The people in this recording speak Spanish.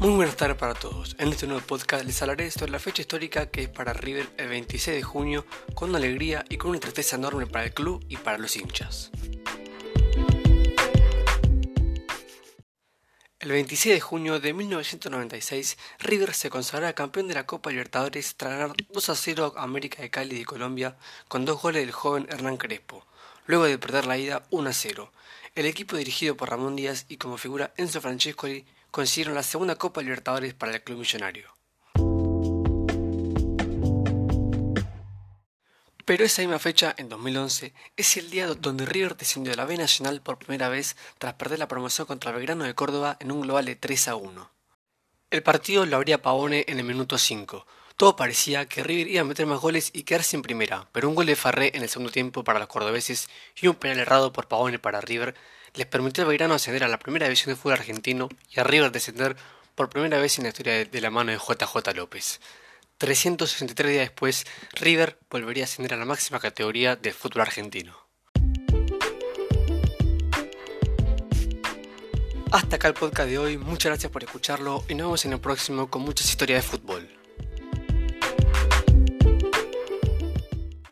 Muy buenas tardes para todos. En este nuevo podcast les hablaré sobre la fecha histórica que es para River el 26 de junio, con alegría y con una tristeza enorme para el club y para los hinchas. El 26 de junio de 1996, River se consagrará campeón de la Copa Libertadores tras ganar 2 a 0 a América de Cali de Colombia con dos goles del joven Hernán Crespo, luego de perder la ida 1 a 0. El equipo dirigido por Ramón Díaz y como figura Enzo Francescoli consiguieron la segunda Copa Libertadores para el club millonario. Pero esa misma fecha, en 2011, es el día donde River descendió de la B Nacional por primera vez tras perder la promoción contra Belgrano de Córdoba en un global de 3 a 1. El partido lo abría Pavone en el minuto 5. Todo parecía que River iba a meter más goles y quedarse en primera, pero un gol de Farré en el segundo tiempo para los cordobeses y un penal errado por Pavone para River les permitió a Belgrano ascender a la primera división de fútbol argentino y a River descender por primera vez en la historia de la mano de JJ López. 363 días después, River volvería a ascender a la máxima categoría del fútbol argentino. Hasta acá el podcast de hoy, muchas gracias por escucharlo y nos vemos en el próximo con muchas historias de fútbol.